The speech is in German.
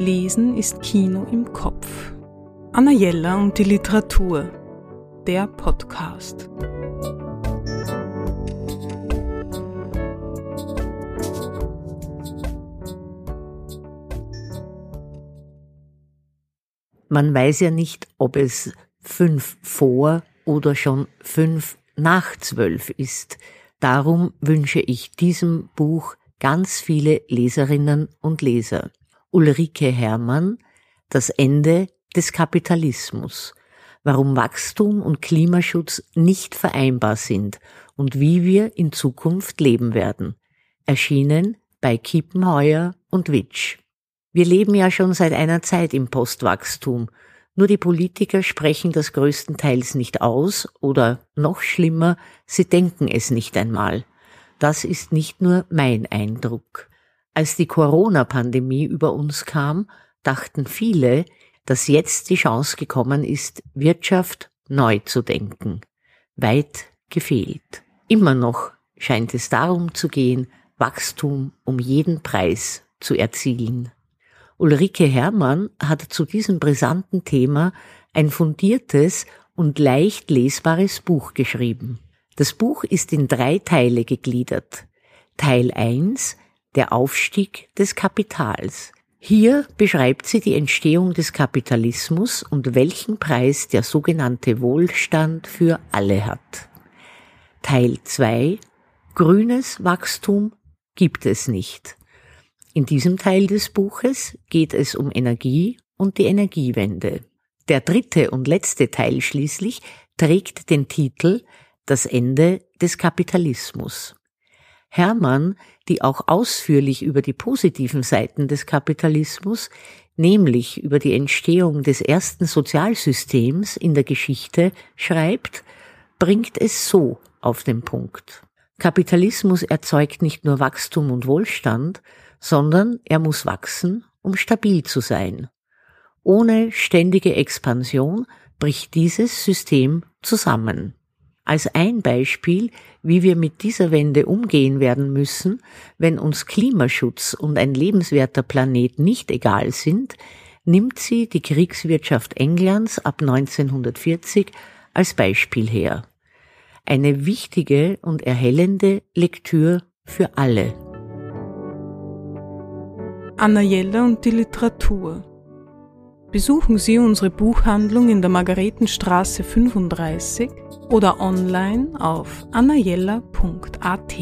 Lesen ist Kino im Kopf. Anna Jella und die Literatur. Der Podcast. Man weiß ja nicht, ob es fünf vor oder schon fünf nach zwölf ist. Darum wünsche ich diesem Buch ganz viele Leserinnen und Leser. Ulrike Herrmann Das Ende des Kapitalismus, warum Wachstum und Klimaschutz nicht vereinbar sind und wie wir in Zukunft leben werden. Erschienen bei Kiepenheuer und Witsch. Wir leben ja schon seit einer Zeit im Postwachstum, nur die Politiker sprechen das größtenteils nicht aus oder noch schlimmer, sie denken es nicht einmal. Das ist nicht nur mein Eindruck. Als die Corona-Pandemie über uns kam, dachten viele, dass jetzt die Chance gekommen ist, Wirtschaft neu zu denken. Weit gefehlt. Immer noch scheint es darum zu gehen, Wachstum um jeden Preis zu erzielen. Ulrike Herrmann hat zu diesem brisanten Thema ein fundiertes und leicht lesbares Buch geschrieben. Das Buch ist in drei Teile gegliedert. Teil 1 der Aufstieg des Kapitals. Hier beschreibt sie die Entstehung des Kapitalismus und welchen Preis der sogenannte Wohlstand für alle hat. Teil 2 Grünes Wachstum gibt es nicht. In diesem Teil des Buches geht es um Energie und die Energiewende. Der dritte und letzte Teil schließlich trägt den Titel Das Ende des Kapitalismus. Hermann, die auch ausführlich über die positiven Seiten des Kapitalismus, nämlich über die Entstehung des ersten Sozialsystems in der Geschichte, schreibt, bringt es so auf den Punkt. Kapitalismus erzeugt nicht nur Wachstum und Wohlstand, sondern er muss wachsen, um stabil zu sein. Ohne ständige Expansion bricht dieses System zusammen. Als ein Beispiel, wie wir mit dieser Wende umgehen werden müssen, wenn uns Klimaschutz und ein lebenswerter Planet nicht egal sind, nimmt sie die Kriegswirtschaft Englands ab 1940 als Beispiel her. Eine wichtige und erhellende Lektür für alle. Anna Jelle und die Literatur Besuchen Sie unsere Buchhandlung in der Margaretenstraße 35 oder online auf annajella.at.